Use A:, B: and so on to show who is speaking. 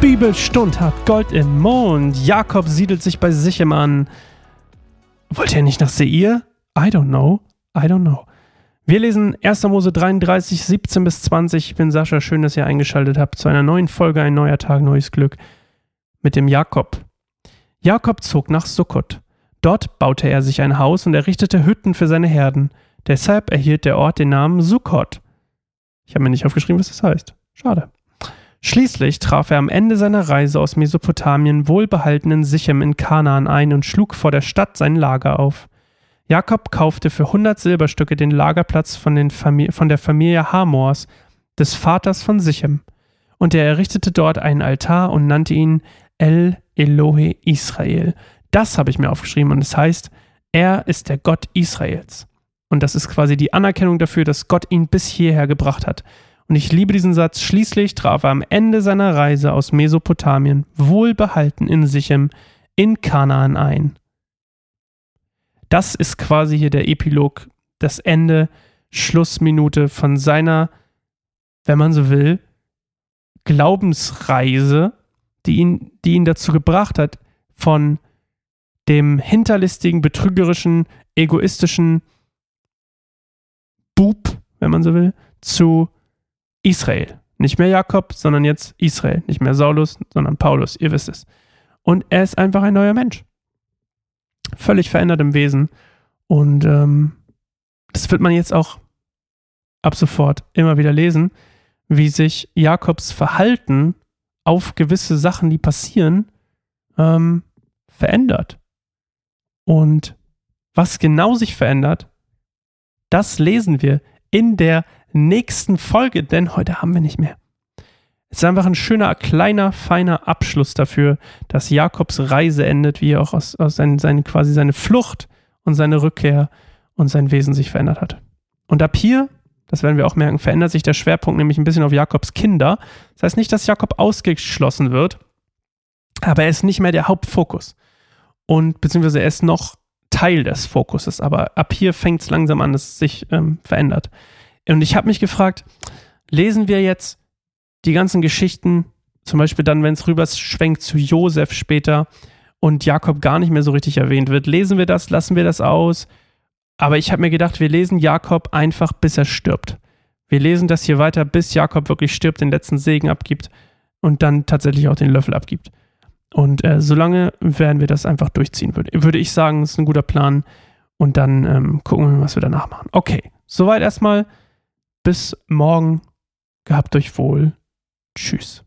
A: Bibelstund hat Gold im Mond. Jakob siedelt sich bei Sichem an. Wollt ihr nicht nach Seir? I don't know. I don't know. Wir lesen 1. Mose 33, 17 bis 20. Ich bin Sascha, schön, dass ihr eingeschaltet habt zu einer neuen Folge Ein neuer Tag, neues Glück mit dem Jakob. Jakob zog nach Sukkot. Dort baute er sich ein Haus und errichtete Hütten für seine Herden. Deshalb erhielt der Ort den Namen Sukkot. Ich habe mir nicht aufgeschrieben, was das heißt. Schade. Schließlich traf er am Ende seiner Reise aus Mesopotamien wohlbehaltenen Sichem in Kanaan ein und schlug vor der Stadt sein Lager auf. Jakob kaufte für 100 Silberstücke den Lagerplatz von, den von der Familie Hamors, des Vaters von Sichem, und er errichtete dort einen Altar und nannte ihn El Elohe Israel. Das habe ich mir aufgeschrieben und es heißt, er ist der Gott Israels. Und das ist quasi die Anerkennung dafür, dass Gott ihn bis hierher gebracht hat. Und ich liebe diesen Satz. Schließlich traf er am Ende seiner Reise aus Mesopotamien wohlbehalten in Sichem in Kanaan ein. Das ist quasi hier der Epilog, das Ende, Schlussminute von seiner, wenn man so will, Glaubensreise, die ihn, die ihn dazu gebracht hat, von dem hinterlistigen, betrügerischen, egoistischen Bub, wenn man so will, zu Israel. Nicht mehr Jakob, sondern jetzt Israel. Nicht mehr Saulus, sondern Paulus. Ihr wisst es. Und er ist einfach ein neuer Mensch. Völlig verändert im Wesen. Und ähm, das wird man jetzt auch ab sofort immer wieder lesen, wie sich Jakobs Verhalten auf gewisse Sachen, die passieren, ähm, verändert. Und was genau sich verändert, das lesen wir in der nächsten Folge, denn heute haben wir nicht mehr. Es ist einfach ein schöner, kleiner, feiner Abschluss dafür, dass Jakobs Reise endet, wie er auch aus, aus sein, sein, quasi seine Flucht und seine Rückkehr und sein Wesen sich verändert hat. Und ab hier, das werden wir auch merken, verändert sich der Schwerpunkt nämlich ein bisschen auf Jakobs Kinder. Das heißt nicht, dass Jakob ausgeschlossen wird, aber er ist nicht mehr der Hauptfokus. Und beziehungsweise er ist noch Teil des Fokuses, aber ab hier fängt es langsam an, dass es sich ähm, verändert. Und ich habe mich gefragt, lesen wir jetzt die ganzen Geschichten, zum Beispiel dann, wenn es rüber schwenkt zu Josef später und Jakob gar nicht mehr so richtig erwähnt wird, lesen wir das, lassen wir das aus. Aber ich habe mir gedacht, wir lesen Jakob einfach, bis er stirbt. Wir lesen das hier weiter, bis Jakob wirklich stirbt, den letzten Segen abgibt und dann tatsächlich auch den Löffel abgibt. Und äh, solange werden wir das einfach durchziehen, würde, würde ich sagen, ist ein guter Plan. Und dann ähm, gucken wir, was wir danach machen. Okay, soweit erstmal. Bis morgen. Gehabt euch wohl. Tschüss.